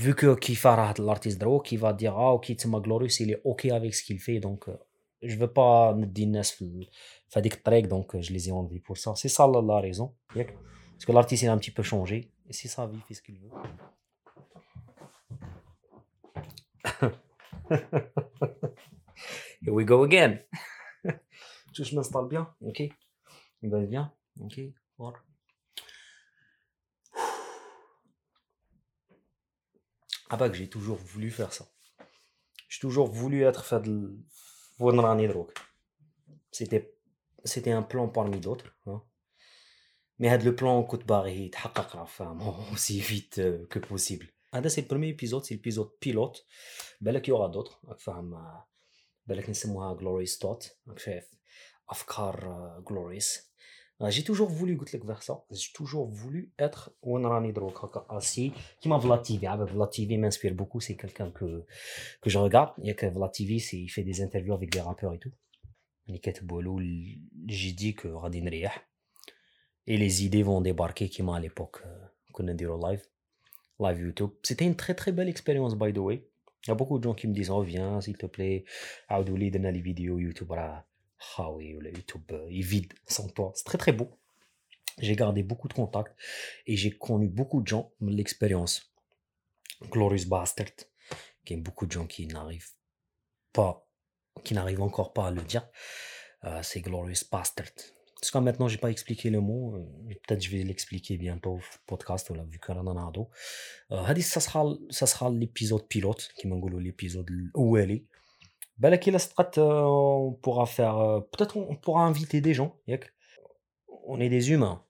vu que Kifa l'artiste Draw, qui va dire Ah, ok, c'est ma Glorious, il est ok avec ce qu'il fait, donc euh, je veux pas Nas Fadik Trek, donc euh, je les ai enlevés pour ça. C'est ça la, raison. Parce que l'artiste, il a un petit peu changé, et c'est ça, il fait ce qu'il veut. Here we go again. je m'installe bien, ok. Il va bien, ok. Or. Ah bah que j'ai toujours voulu faire ça. J'ai toujours voulu être fait de C'était c'était un plan parmi d'autres. Hein. Mais le plan coûte barré, aussi vite euh, que possible. Ah, c'est le premier épisode, c'est l'épisode pilote. Ben là, il y aura d'autres. Ben là, نسموها Glorious Thought. Afkar euh, Glorious. J'ai toujours voulu goûter vers ça. J'ai toujours voulu être assis. Qui m'a Vlad TV. Vlad TV m'inspire beaucoup. C'est quelqu'un que, que je regarde. Il y a que Vlad TV, il fait des interviews avec des rappeurs et tout. J'ai dit que Radin. Et les idées vont débarquer qui m'a à l'époque. Qu'on dit live. Live YouTube. C'était une très très belle expérience, by the way. Il y a beaucoup de gens qui me disent, oh viens, s'il te plaît. Aoudouli, donne les vidéos YouTube. Ah oui, le YouTube euh, est vide sans toi. C'est très très beau. J'ai gardé beaucoup de contacts et j'ai connu beaucoup de gens l'expérience. Glorious Bastard, qui est beaucoup de gens qui n'arrivent pas, qui n'arrivent encore pas à le dire. Euh, c'est Glorious Bastard. Parce que maintenant, j'ai pas expliqué le mot. Euh, peut-être je vais l'expliquer bientôt au podcast, vu qu'on en a ça sera, ça sera l'épisode pilote, qui m'a l'épisode où elle est. Ben, on pourra faire. Euh, peut-être on pourra inviter des gens. On est des humains.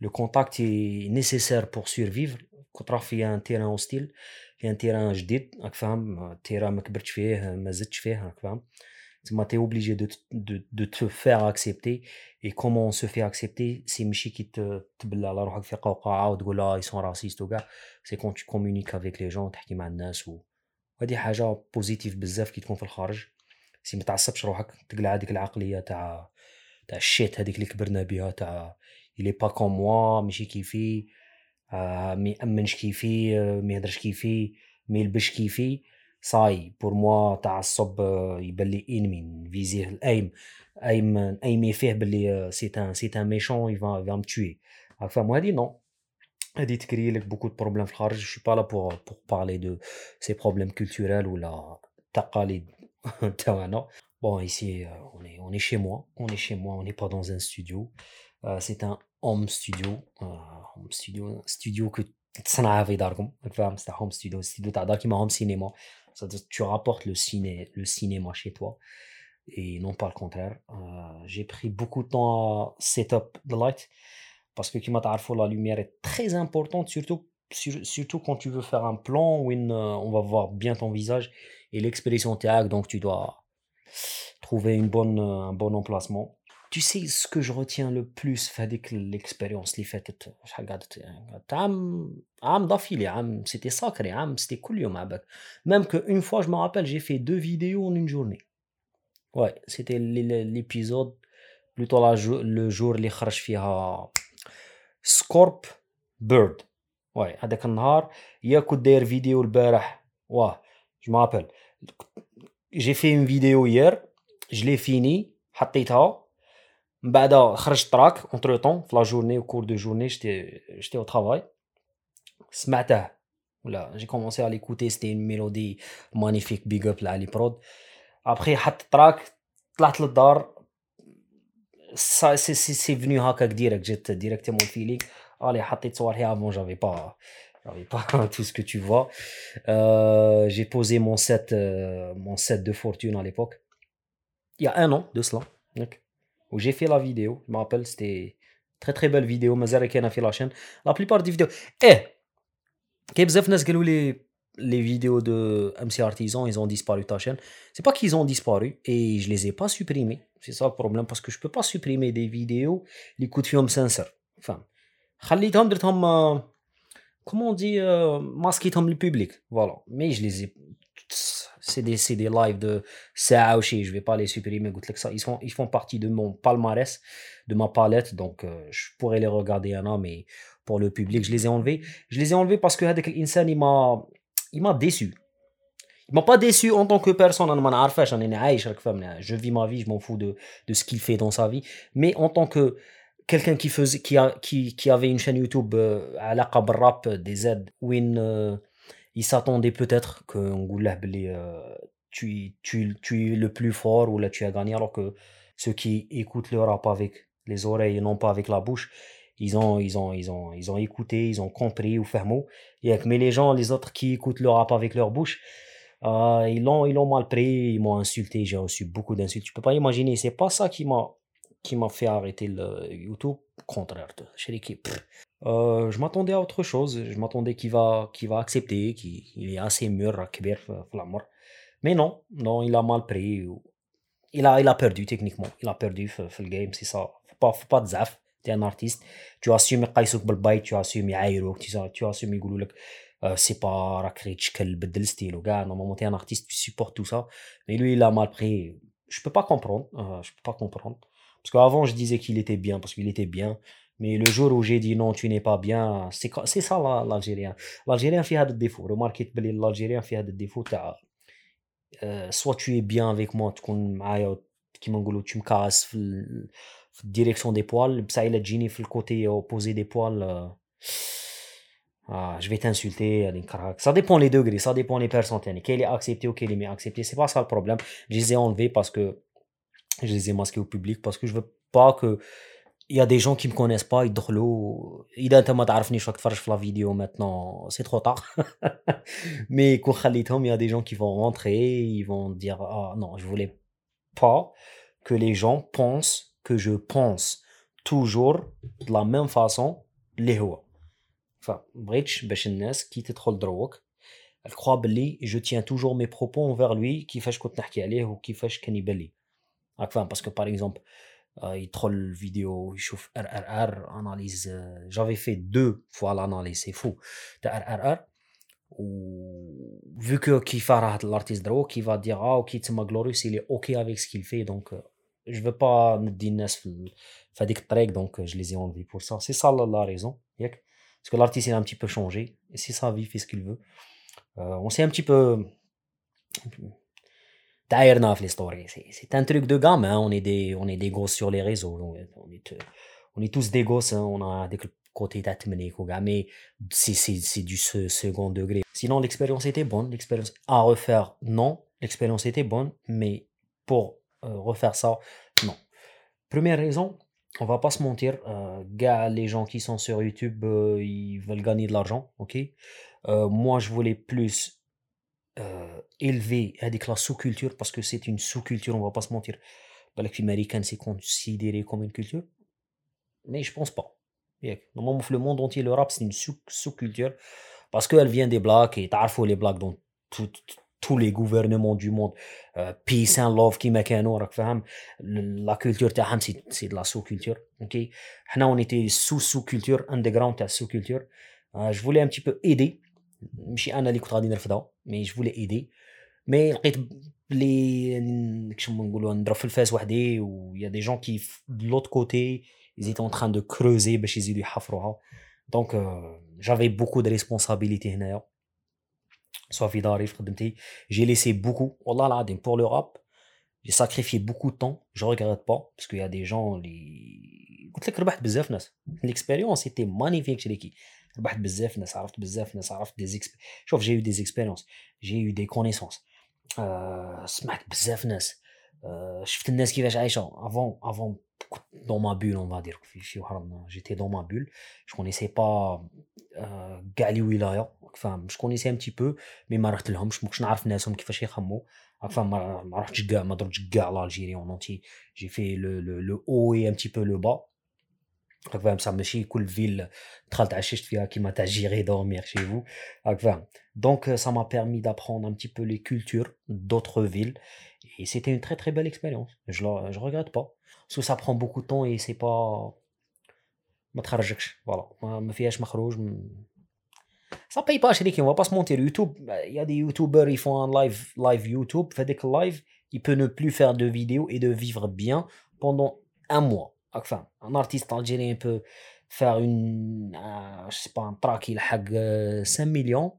Le contact est nécessaire pour survivre. Quand il y a un terrain hostile, il y a un terrain جديد, un terrain ما كبرتش فيه, ما زدتش فيه, tu es obligé de, de, de, te faire accepter et comment on se fait accepter c'est ماشي كي تبلى على روحك في قوقعه وتقول لا ils sont racistes وكاع c'est quand tu communiques avec les gens تحكي مع الناس و هذه حاجة بوزيتيف بزاف كي تكون في الخارج. سي ما تعصبش روحك تقلع هذيك العقلية تاع تاع الشيت هذيك اللي كبرنا بها تاع الي با كوم موا ماشي كيفي آه ما يأمنش كيفي آه ما يهدرش كيفي ما يلبش كيفي. صاي بور موا تعصب آه يبان لي انمي فيزيه الايم ايم ايمي فيه باللي سي ان سي ان ميشون يفا فا متوي فاهم؟ هادي نو هادي تكري لك بوكو دو بروبليم في الخارج جو با لا بور بور بارلي دو سي بروبليم كولتورال ولا تقاليد تاعنا بون ici on est on est chez moi on est chez moi on n'est pas dans un studio euh, c'est un home studio euh, home studio studio que تصنعها في داركم فاهم c'est un home studio studio تاع دار كيما home cinéma tu rapportes le ciné le cinéma chez toi et non pas le contraire euh, j'ai pris beaucoup de temps à set up the light Parce que, comme tu la lumière est très importante, surtout, surtout quand tu veux faire un plan où une, euh, on va voir bien ton visage et l'expression théâtre, donc tu dois trouver une bonne, euh, un bon emplacement. Tu sais ce que je retiens le plus avec l'expérience les fêtes c'était sacré c'était cool même qu'une fois je me rappelle j'ai fait deux vidéos en une journée. Ouais c'était l'épisode plutôt la, le jour les kharj Scorp Bird Ouais, هذاك النهار يا كنت داير فيديو البارح. واه جو مابيل جي في اون فيديو يير l'ai fini حطيتها. من بعد خرجت تراك اونتر طون في لا جورني كور دو جورني جيتي جيتي أو ترافاي سمعته. ولا جي كومونسي ا ليكوتي سيتي اون ميلودي مانيفيك بيغ اب لعلي برود ابخي حط تراك طلعت للدار. سي سي سي فيني هكاك ديريكت جيت ديريكتومون فيلينغ Allez, avant, j'avais pas, j'avais pas tout ce que tu vois. Euh, j'ai posé mon set, euh, mon set de fortune à l'époque. Il y a un an de cela. Où j'ai fait la vidéo. Je me rappelle, c'était très très belle vidéo. Mazareken a fait la chaîne. La plupart des vidéos. Eh! les, les vidéos de MC Artisan, ils ont disparu ta chaîne. C'est pas qu'ils ont disparu et je les ai pas supprimés. C'est ça le problème parce que je peux pas supprimer des vidéos les coups de film sincères. Enfin, euh, comment on dit euh, masquer le public. Voilà. Mais je les ai c'est des, des lives de Saoshi, je vais pas les supprimer, ils, sont, ils font partie de mon palmarès, de ma palette, donc euh, je pourrais les regarder un an, mais pour le public, je les ai enlevés. Je les ai enlevés parce que Hadek il m'a il m'a déçu. Il m'a pas déçu en tant que personne, je vis ma vie, je m'en fous de, de ce qu'il fait dans sa vie, mais en tant que quelqu'un qui qui, qui, qui avait une chaîne YouTube euh, à la rap des aides où euh, il s'attendait peut-être euh, tu, tu, tu es le plus fort ou là tu as gagné alors que ceux qui écoutent le rap avec les oreilles et non pas avec la bouche ils ont, ils ont, ils ont, ils ont écouté, ils ont compris ou mot. Mais les gens, les autres qui écoutent le rap avec leur bouche, euh, ils l'ont, ils l'ont mal pris, ils m'ont insulté, j'ai reçu beaucoup d'insultes. Tu peux pas imaginer, c'est pas ça qui m'a, qui m'a fait arrêter le YouTube. Contraire, chez l'équipe. Euh, je m'attendais à autre chose. Je m'attendais qu'il va, qu'il va accepter, qu'il est assez mûr, Mais non, non, il a mal pris. Il a, il a perdu techniquement. Il a perdu le game, c'est ça. Faut pas, faut pas de zaf t'es un artiste tu assumes يقيسوك بالبايت tu assumes يعايروك tu assumes يقولوا لك c'est pas راك غير تشكل بدل ستيل وكاع normalement t'es un artiste tu supportes tout ça mais lui il a mal pris je peux pas comprendre euh, je peux pas comprendre parce qu'avant je disais qu'il était bien parce qu'il était bien mais le jour où j'ai dit non tu n'es pas bien c'est c'est ça l'algérien l'algérien fait هذا الديفو remarquez بلي l'algérien fait هذا الديفو تاع soit tu es bien avec moi تكون معايا كيما نقولوا tu me casses في direction des poils ça il a Gini le côté opposé des poils euh, ah, je vais t'insulter ça dépend les degrés ça dépend les personnes quel est accepté ou quel est accepté c'est pas ça le problème je les ai enlevés parce que je les ai masqués au public parce que je veux pas que il y a des gens qui me connaissent pas ils drôlent il a ما تعرفني شو تفرج la vidéo maintenant c'est trop tard mais il y a des gens qui vont rentrer ils vont dire ah non je voulais pas que les gens pensent que je pense toujours de la même façon اللي هو فبغيتش باش الناس كي تدخل دروك elle croit بلي je tiens toujours mes propos envers lui كيفاش كنت نحكي عليه وكيفاش كان يبان لي راك فاهم باسكو باغ اكزومبل يدخل الفيديو يشوف ار ار ار اناليز جافي في دو فوا لاناليز سي فو تاع ار ار ار و vu que كيف راه هاد الارتيست دروك كي فا دير اه اوكي تما غلوريوس il est ok avec ce qu'il fait donc je veux pas ندي الناس في في هذيك الطريق دونك je les ai enlevés pour ça c'est ça la raison ياك parce que l'artiste il a un petit peu changé et c'est sa vie fait ce qu'il veut euh, on s'est un petit peu taïrna في les stories c'est un truc de gamin on est des on est des gosses sur les réseaux on est on est tous des gosses hein, on a des côté tatmnik ou mais c'est c'est du second degré sinon l'expérience était bonne l'expérience à refaire non l'expérience était bonne mais pour euh, refaire ça. Non. Première raison, on va pas se mentir, euh, gars, les gens qui sont sur YouTube, euh, ils veulent gagner de l'argent, ok? Moi, je voulais plus élever avec la sous-culture parce que c'est une sous-culture, on va pas se mentir. Bah, américaine, c'est considéré comme une culture, mais je pense pas. Normalement, le monde entier, le rap, c'est une sous-culture parce qu'elle vient des blacks et t'as les blacks dans tout, tous les gouvernements du monde euh, peace and love كيما كانوا راك فاهم لا كولتور تاعهم سي سي de la sous culture ok حنا on était sous sous culture underground تاع sous culture euh, je voulais un petit peu aider ماشي انا اللي كنت غادي نرفضها مي je voulais aider مي لقيت بلي كيما نقولوا نضرب في الفاس وحدي و يا دي جون كي de l'autre côté ils étaient en train de creuser باش يزيدوا يحفروها دونك j'avais beaucoup de responsabilités هنايا j'ai laissé beaucoup pour le rap j'ai sacrifié beaucoup de temps je regrette pas parce qu'il y a des gens l'expérience était magnifique chez l'équipe j'ai eu des expériences j'ai eu des connaissances سمعت بزاف ناس شفت الناس كيفاش عايشه avant avant dans ma bulle on va dire j'étais dans ma bulle je connaissais pas كاع لي ولايه فاهم je connaissais un petit peu mais ما رحت لهمش ما كنتش نعرف ناسهم كيفاش يخمو فاهم ما رحتش كاع ما ضربتش كاع l'Algérie en entier j'ai fait le, le, le haut et un petit peu le bas راك فاهم صح ماشي كل فيل دخلت عششت فيها كيما تاع جيري دورمير chez vous راك فاهم donc ça m'a permis d'apprendre un petit peu les cultures d'autres villes et c'était une très très belle expérience je je regrette pas parce que ça prend beaucoup de temps et c'est pas ما تخرجكش فوالا ما فيهاش مخروج ça paye pas شريكي on va pas se mentir YouTube il y a des youtubeurs ils font un live live YouTube fait des live il peut ne plus faire de vidéos et de vivre bien pendant un mois enfin un artiste algérien peut faire une euh, je sais pas un track il حق 5 millions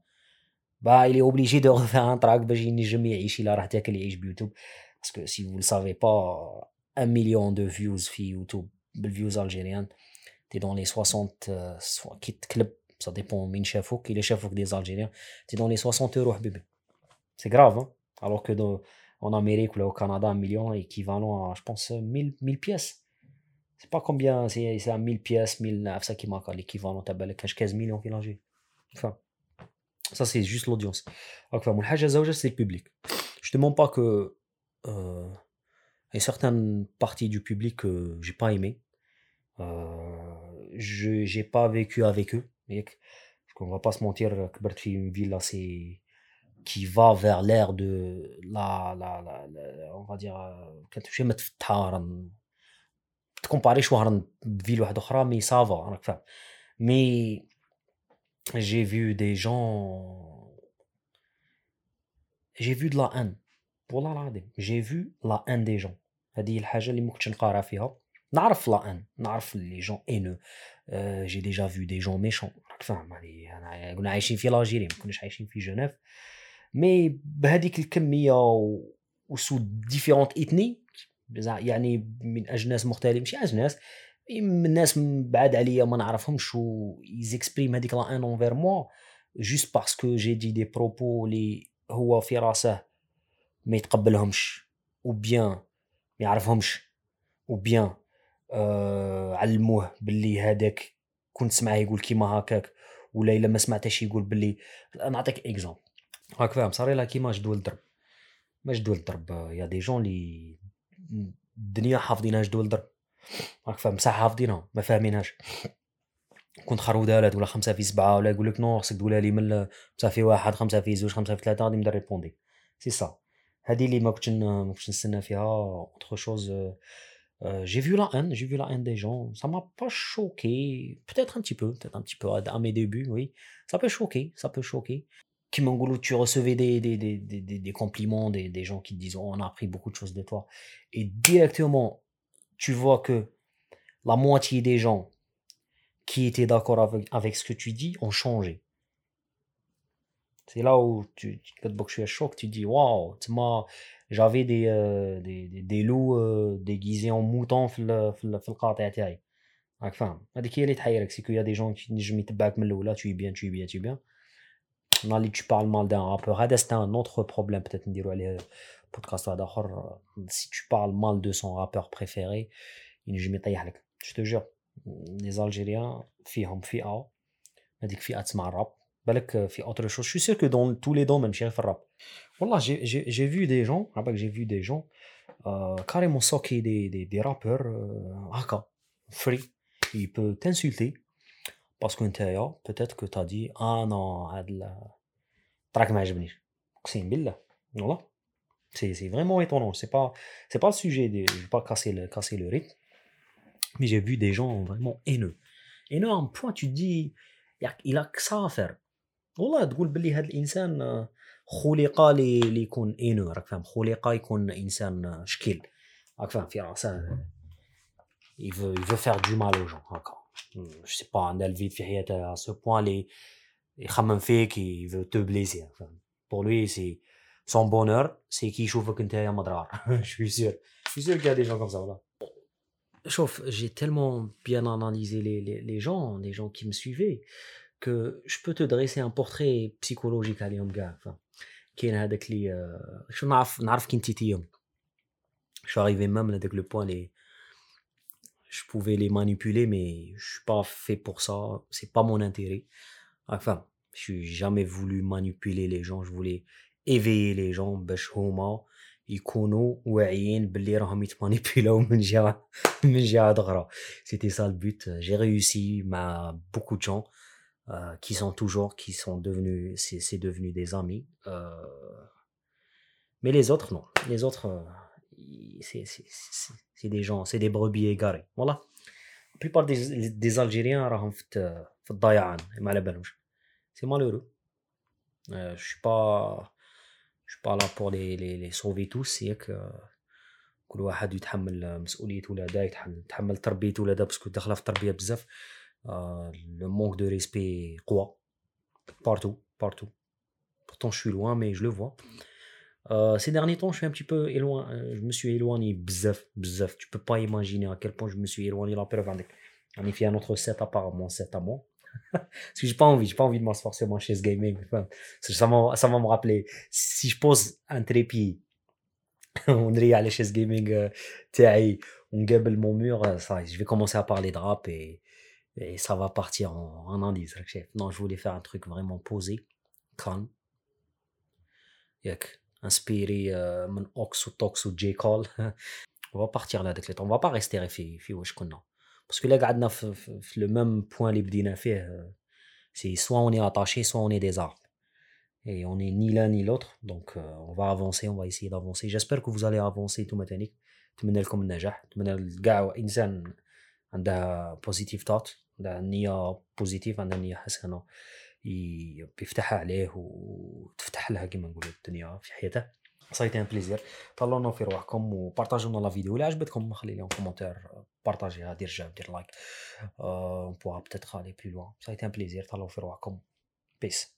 bah il est obligé de refaire un track باش ينجم يعيش الا راه تاكل يعيش بيوتيوب باسكو سي vous le savez pas un million de views في يوتيوب بالفيوز الجيريان t'es dans les 60 euh, soit كي تكلب ça dépend min il est chafouk des Algériens. C'est dans les 60 euros bébé c'est grave hein. Alors que dans, en Amérique ou au Canada un million est équivalent à je pense 1000 1000 pièces. C'est pas combien c'est à 1000 pièces 1000 ça qui manque l'équivalent. T'as 15 millions qu'il enfin ça c'est juste l'audience. Donc mon c'est le public. Je te demande pas que euh, une certaine partie du public que euh, j'ai pas aimé euh, je j'ai pas vécu avec eux. Parce qu'on va pas se mentir, que une ville assez qui va vers l'ère de la, la, la, la, on va dire كتمشي متفتحه تكومباري شويه بفيل واحده اخرى مي سافا راك فاهم مي j'ai vu des gens. J'ai vu de la haine. والله العظيم j'ai vu la haine des gens هذه الحاجه اللي ممكنش نقارع فيها نعرف لا ان نعرف لي جون انو جي ديجا فيو دي جون ميشون راك فاهم أنا كنا عايشين في لاجيري ما كناش عايشين في جنيف مي بهذيك الكمية وسو ديفيرونت اثني يعني من أجناس مختلفه ماشي أجناس الناس بعاد عليا ما نعرفهمش و يزيكسبريم هذيك لا ان اونفير موا جوست باسكو جي دي دي بروبو لي هو في راسه ما يتقبلهمش أو بيان ما يعرفهمش أو بيان آه علموه باللي هذاك كنت تسمعه يقول كيما هكاك ولا إلا ما سمعتش يقول باللي نعطيك اكزومبل راك فاهم صاري لها كيما جدول الضرب ما جدول الضرب يا دي جون لي الدنيا حافظينها جدول الضرب راك فاهم بصح حافظينها ما فاهمينهاش. كنت خرودالات ولا خمسة في سبعة ولا يقول لك نو خصك تقولها لي من خمسة في واحد خمسة في زوج خمسة في ثلاثة غادي نبدا ريبوندي سي سا هادي اللي ما كنتش ما كنتش نستنى فيها. اوتر شوز j'ai vu la haine, j'ai vu la haine des gens. Ça m'a pas choqué. Peut-être un petit peu, peut-être un petit peu à mes débuts, oui. Ça peut choquer, ça peut choquer. Kimangolo, tu recevais des, des, des, des, des compliments, des, des gens qui te disent oh, on a appris beaucoup de choses de toi. Et directement, tu vois que la moitié des gens qui étaient d'accord avec, avec ce que tu dis ont changé. C'est là où tu, suis à choc, tu dis waouh, j'avais des, euh, des, des, des, loups euh, déguisés en moutons في le القاطع تاعي راك فاهم هذيك هي اللي تحيرك سي كو يا دي جون qui نجم يتبعك من الاولى tu es bien tu es bien tu es bien نهار tu parles mal d'un rappeur هذا c'est un autre problème peut-être نديرو عليه podcast d'ailleurs si tu parles mal de son rappeur préféré ينجم يطيح لك je te jure les Algériens فيهم فئة هذيك فئة تسمع الراب بالك في autre chose je suis sûr que dans tous les domaines ماشي في الراب والله j'ai j'ai j'ai vu des gens عباك j'ai vu des gens euh, carrément socker des des des rappeurs هكا free il peut t'insulter parce que نتايا peut-être que t'as dit ah non هاد التراك ما عجبنيش اقسم بالله والله c'est c'est vraiment étonnant. C'est pas c'est pas le sujet. De, je vais pas casser le casser le rythme. Mais j'ai vu des gens vraiment haineux. Haineux à un point tu te dis il a que ça à faire. والله تقول باللي هذا الانسان خلق لي ليكون اينو راك فاهم خلق يكون انسان شكيل راك فاهم في راسه il veut il veut faire du mal aux gens هكا je sais pas عندها الفيد في حياته à ce point لي يخمم فيك il veut te blesser pour lui c'est son bonheur, c'est qu'il chauffe que tu madrar. Je suis sûr. Je suis sûr qu'il y a des gens comme ça. Voilà. Chauffe, j'ai tellement bien analysé les, les, les, gens, les gens qui me suivaient, que je peux te dresser un portrait psychologique à l'homme gars. Enfin, كاين هذاك اللي شو نعرف نعرف كي نتيتيهم je suis arrivé même avec le point les je pouvais les manipuler mais je suis pas fait pour ça c'est pas mon intérêt enfin je suis jamais voulu manipuler les gens je voulais ايفيي لي جون باش هما يكونوا واعيين باللي راهم يتمانيبيلاو من جهه من جهه اخرى سيتي سا البوت جي réussi مع beaucoup de gens euh, qui sont toujours qui sont devenus c'est c'est devenu des amis euh, mais les autres non les autres c'est c'est c'est des gens c'est des brebis égarés voilà la plupart des des algériens راهم في في الضيعان ما على بالهمش c'est malheureux euh, je suis pas je suis pas là pour les, les, les sauver tous ياك كل واحد يتحمل مسؤولية ولادة يتحمل تربية ولادة باسكو داخلة في التربية بزاف euh, le manque de respect quoi? Partout, partout. Pourtant, je suis loin, mais je le vois. Euh, ces derniers temps, je suis un petit peu éloigné. Euh, je me suis éloigné, bzef, bzef. Tu peux pas imaginer à quel point je me suis éloigné. La on est fait un autre set apparemment, set à moi. Parce que j'ai pas envie, j'ai pas envie de m'asseoir sur ma chaise gaming. Enfin, ça, va, ça va me rappeler. Si je pose un trépied, on est à la chaise gaming, euh, on gable mon mur, ça, je vais commencer à parler de rap et et ça va partir en, en indice chef non je voulais faire un truc vraiment posé calme ياك inspiré من اوكس وتوكس وجي كول on va partir là avec on va pas rester في في واش كنا parce que là قعدنا في, في, في le même point اللي بدينا فيه c'est soit on est attaché soit on est des arbres et on est ni l'un ni l'autre donc euh, on va avancer on va essayer d'avancer j'espère que vous allez avancer tout متانيك نتمنى لكم النجاح نتمنى لكاع انسان عندها بوزيتيف توت عندها نية بوزيتيف عندها نية حسنة يفتحها عليه وتفتح لها كما نقولوا الدنيا في حياته سايتي ان بليزير طلعونا في رواحكم وبارطاجونا لا فيديو اللي عجبتكم خلي لهم كومونتير بارطاجيها دير جاب دير لايك اون بوغا بتيتر الي بلو لوان سايتي ان بليزير طلعوا في رواحكم. بيس